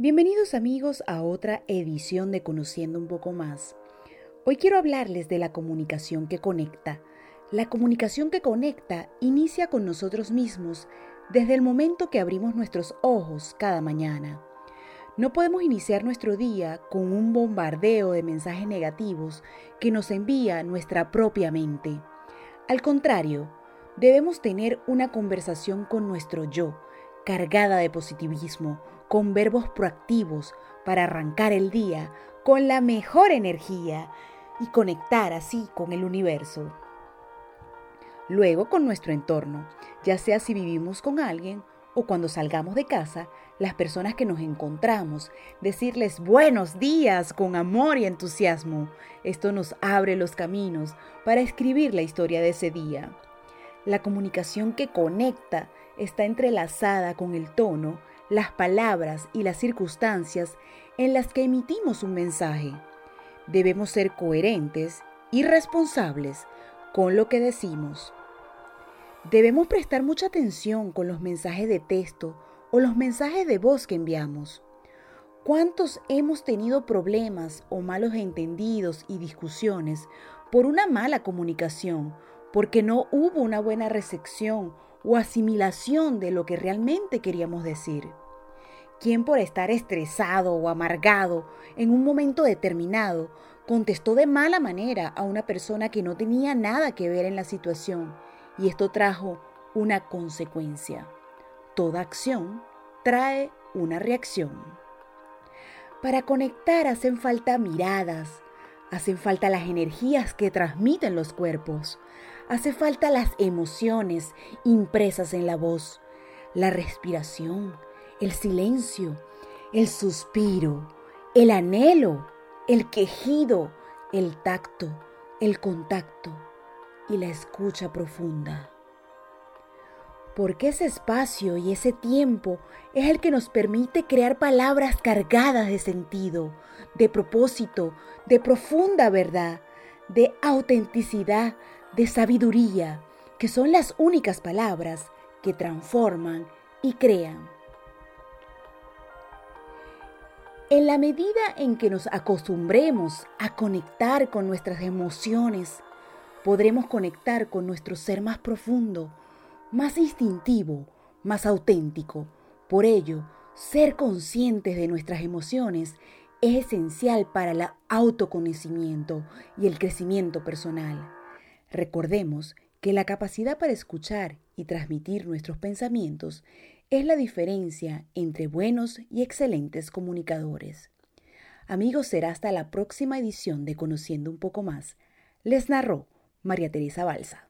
Bienvenidos amigos a otra edición de Conociendo un poco más. Hoy quiero hablarles de la comunicación que conecta. La comunicación que conecta inicia con nosotros mismos desde el momento que abrimos nuestros ojos cada mañana. No podemos iniciar nuestro día con un bombardeo de mensajes negativos que nos envía nuestra propia mente. Al contrario, debemos tener una conversación con nuestro yo, cargada de positivismo, con verbos proactivos para arrancar el día con la mejor energía y conectar así con el universo. Luego con nuestro entorno, ya sea si vivimos con alguien o cuando salgamos de casa, las personas que nos encontramos, decirles buenos días con amor y entusiasmo. Esto nos abre los caminos para escribir la historia de ese día. La comunicación que conecta está entrelazada con el tono las palabras y las circunstancias en las que emitimos un mensaje. Debemos ser coherentes y responsables con lo que decimos. Debemos prestar mucha atención con los mensajes de texto o los mensajes de voz que enviamos. ¿Cuántos hemos tenido problemas o malos entendidos y discusiones por una mala comunicación, porque no hubo una buena recepción o asimilación de lo que realmente queríamos decir. ¿Quién por estar estresado o amargado en un momento determinado contestó de mala manera a una persona que no tenía nada que ver en la situación y esto trajo una consecuencia. Toda acción trae una reacción. Para conectar hacen falta miradas, hacen falta las energías que transmiten los cuerpos, hace falta las emociones impresas en la voz, la respiración, el silencio, el suspiro, el anhelo, el quejido, el tacto, el contacto y la escucha profunda. Porque ese espacio y ese tiempo es el que nos permite crear palabras cargadas de sentido, de propósito, de profunda verdad, de autenticidad, de sabiduría, que son las únicas palabras que transforman y crean. En la medida en que nos acostumbremos a conectar con nuestras emociones, podremos conectar con nuestro ser más profundo, más instintivo, más auténtico. Por ello, ser conscientes de nuestras emociones es esencial para el autoconocimiento y el crecimiento personal. Recordemos que la capacidad para escuchar y transmitir nuestros pensamientos es la diferencia entre buenos y excelentes comunicadores. Amigos, será hasta la próxima edición de Conociendo un poco más. Les narró María Teresa Balsa.